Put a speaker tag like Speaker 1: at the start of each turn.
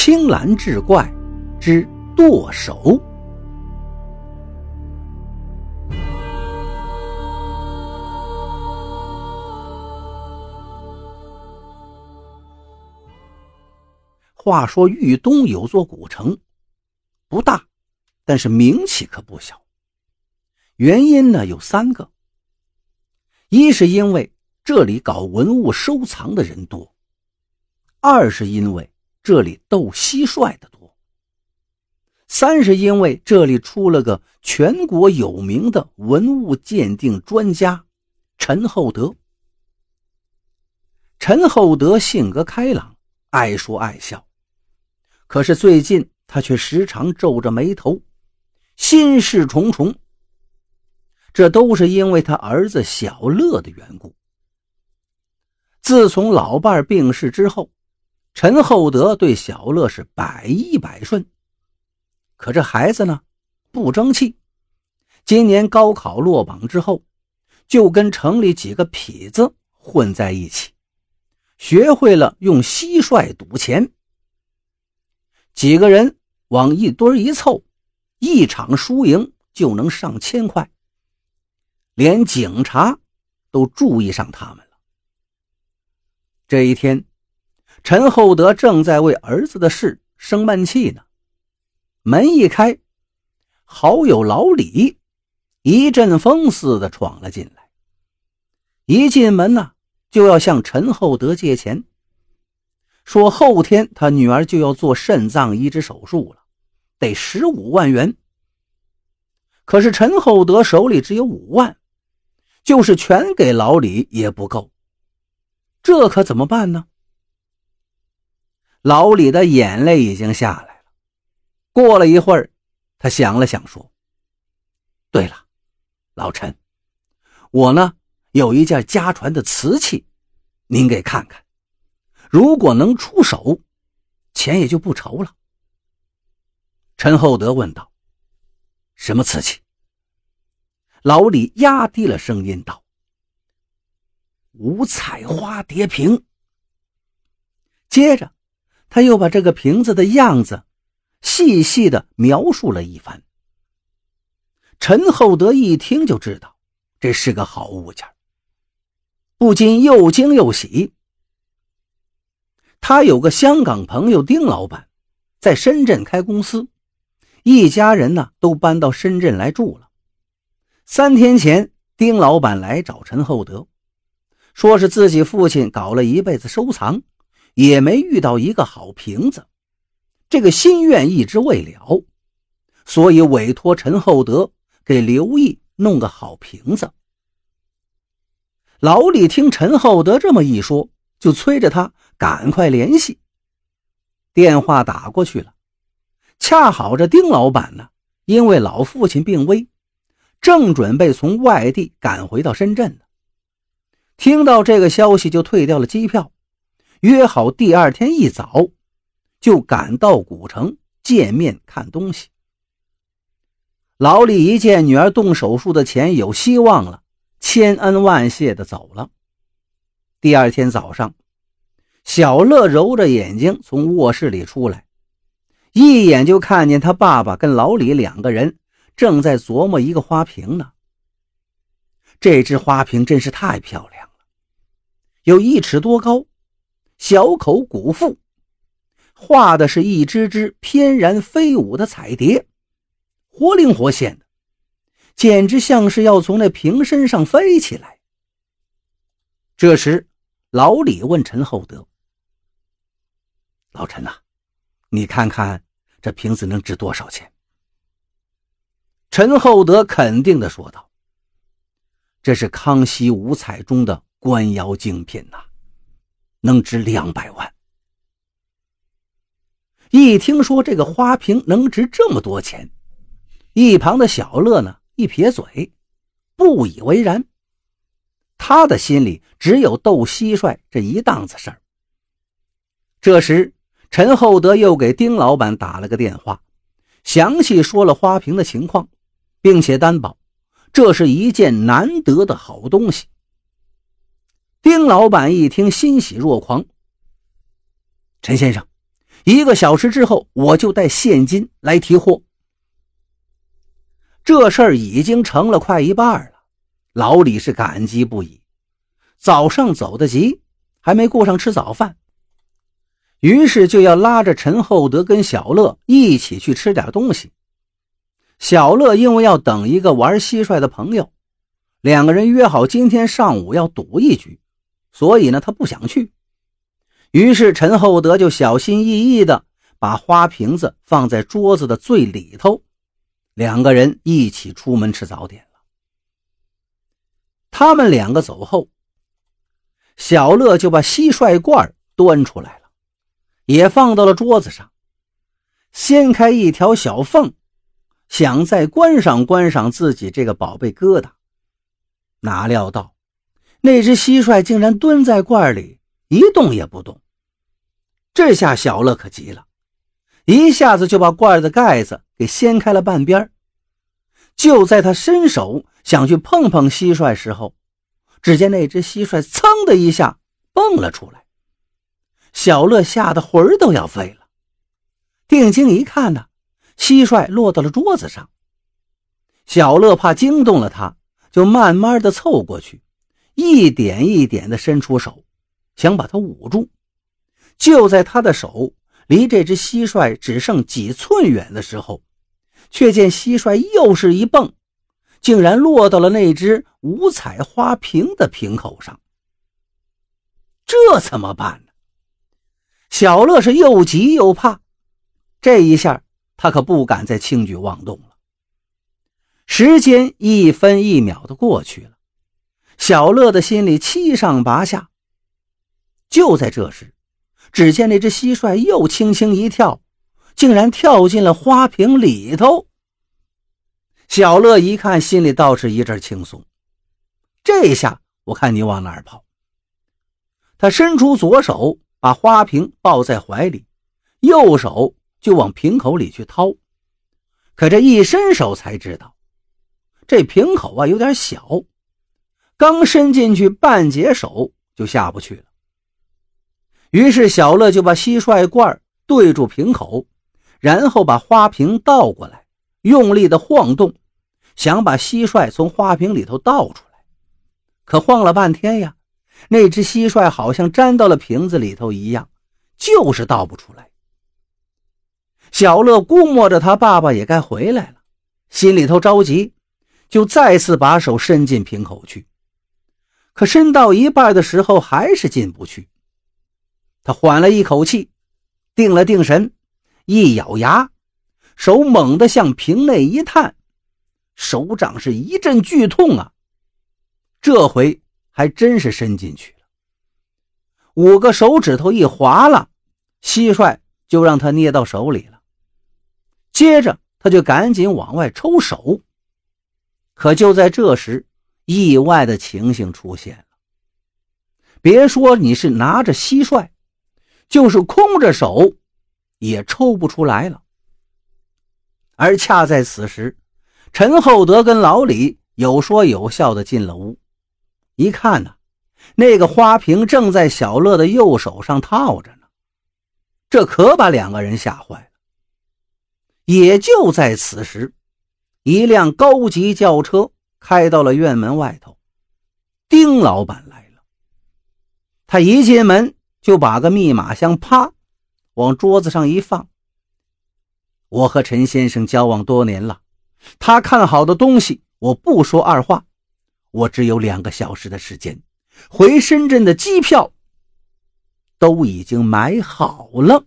Speaker 1: 青蓝志怪之剁手。话说豫东有座古城，不大，但是名气可不小。原因呢有三个：一是因为这里搞文物收藏的人多；二是因为这里斗蟋蟀的多；三是因为这里出了个全国有名的文物鉴定专家陈厚德。陈厚德性格开朗，爱说爱笑。可是最近他却时常皱着眉头，心事重重。这都是因为他儿子小乐的缘故。自从老伴病逝之后，陈厚德对小乐是百依百顺。可这孩子呢，不争气。今年高考落榜之后，就跟城里几个痞子混在一起，学会了用蟋蟀赌钱。几个人往一堆一凑，一场输赢就能上千块。连警察都注意上他们了。这一天，陈厚德正在为儿子的事生闷气呢。门一开，好友老李一阵风似的闯了进来。一进门呢，就要向陈厚德借钱。说后天他女儿就要做肾脏移植手术了，得十五万元。可是陈厚德手里只有五万，就是全给老李也不够，这可怎么办呢？老李的眼泪已经下来了。过了一会儿，他想了想说：“对了，老陈，我呢有一件家传的瓷器，您给看看。”如果能出手，钱也就不愁了。陈厚德问道：“什么瓷器？”老李压低了声音道：“五彩花蝶瓶。”接着，他又把这个瓶子的样子细细的描述了一番。陈厚德一听就知道这是个好物件，不禁又惊又喜。他有个香港朋友丁老板，在深圳开公司，一家人呢都搬到深圳来住了。三天前，丁老板来找陈厚德，说是自己父亲搞了一辈子收藏，也没遇到一个好瓶子，这个心愿一直未了，所以委托陈厚德给刘毅弄个好瓶子。老李听陈厚德这么一说，就催着他。赶快联系！电话打过去了，恰好这丁老板呢，因为老父亲病危，正准备从外地赶回到深圳呢。听到这个消息，就退掉了机票，约好第二天一早就赶到古城见面看东西。老李一见女儿动手术的钱有希望了，千恩万谢的走了。第二天早上。小乐揉着眼睛从卧室里出来，一眼就看见他爸爸跟老李两个人正在琢磨一个花瓶呢。这只花瓶真是太漂亮了，有一尺多高，小口鼓腹，画的是一只只翩然飞舞的彩蝶，活灵活现的，简直像是要从那瓶身上飞起来。这时，老李问陈厚德。老陈呐，你看看这瓶子能值多少钱？陈厚德肯定的说道：“这是康熙五彩中的官窑精品呐，能值两百万。”一听说这个花瓶能值这么多钱，一旁的小乐呢一撇嘴，不以为然。他的心里只有斗蟋蟀这一档子事儿。这时。陈厚德又给丁老板打了个电话，详细说了花瓶的情况，并且担保这是一件难得的好东西。丁老板一听，欣喜若狂。陈先生，一个小时之后，我就带现金来提货。这事儿已经成了快一半了，老李是感激不已。早上走得急，还没顾上吃早饭，于是就要拉着陈厚德跟小乐一起去吃点东西。小乐因为要等一个玩蟋蟀的朋友，两个人约好今天上午要赌一局，所以呢，他不想去。于是陈厚德就小心翼翼地把花瓶子放在桌子的最里头。两个人一起出门吃早点了。他们两个走后，小乐就把蟋蟀罐端出来了，也放到了桌子上，掀开一条小缝，想再观赏观赏自己这个宝贝疙瘩。哪料到，那只蟋蟀竟然蹲在罐里一动也不动。这下小乐可急了。一下子就把罐的盖子给掀开了半边就在他伸手想去碰碰蟋蟀时候，只见那只蟋蟀噌的一下蹦了出来，小乐吓得魂儿都要飞了。定睛一看呢，蟋蟀落到了桌子上。小乐怕惊动了他，就慢慢的凑过去，一点一点的伸出手，想把它捂住。就在他的手。离这只蟋蟀只剩几寸远的时候，却见蟋蟀又是一蹦，竟然落到了那只五彩花瓶的瓶口上。这怎么办呢？小乐是又急又怕，这一下他可不敢再轻举妄动了。时间一分一秒的过去了，小乐的心里七上八下。就在这时。只见那只蟋蟀又轻轻一跳，竟然跳进了花瓶里头。小乐一看，心里倒是一阵轻松。这下我看你往哪儿跑！他伸出左手，把花瓶抱在怀里，右手就往瓶口里去掏。可这一伸手，才知道这瓶口啊有点小，刚伸进去半截手就下不去了。于是小乐就把蟋蟀罐对住瓶口，然后把花瓶倒过来，用力的晃动，想把蟋蟀从花瓶里头倒出来。可晃了半天呀，那只蟋蟀好像粘到了瓶子里头一样，就是倒不出来。小乐估摸着他爸爸也该回来了，心里头着急，就再次把手伸进瓶口去。可伸到一半的时候，还是进不去。他缓了一口气，定了定神，一咬牙，手猛地向瓶内一探，手掌是一阵剧痛啊！这回还真是伸进去了，五个手指头一划了，蟋蟀就让他捏到手里了。接着他就赶紧往外抽手，可就在这时，意外的情形出现了。别说你是拿着蟋蟀。就是空着手，也抽不出来了。而恰在此时，陈厚德跟老李有说有笑的进了屋，一看呢，那个花瓶正在小乐的右手上套着呢，这可把两个人吓坏了。也就在此时，一辆高级轿车开到了院门外头，丁老板来了。他一进门。就把个密码箱啪往桌子上一放。我和陈先生交往多年了，他看好的东西，我不说二话。我只有两个小时的时间，回深圳的机票都已经买好了。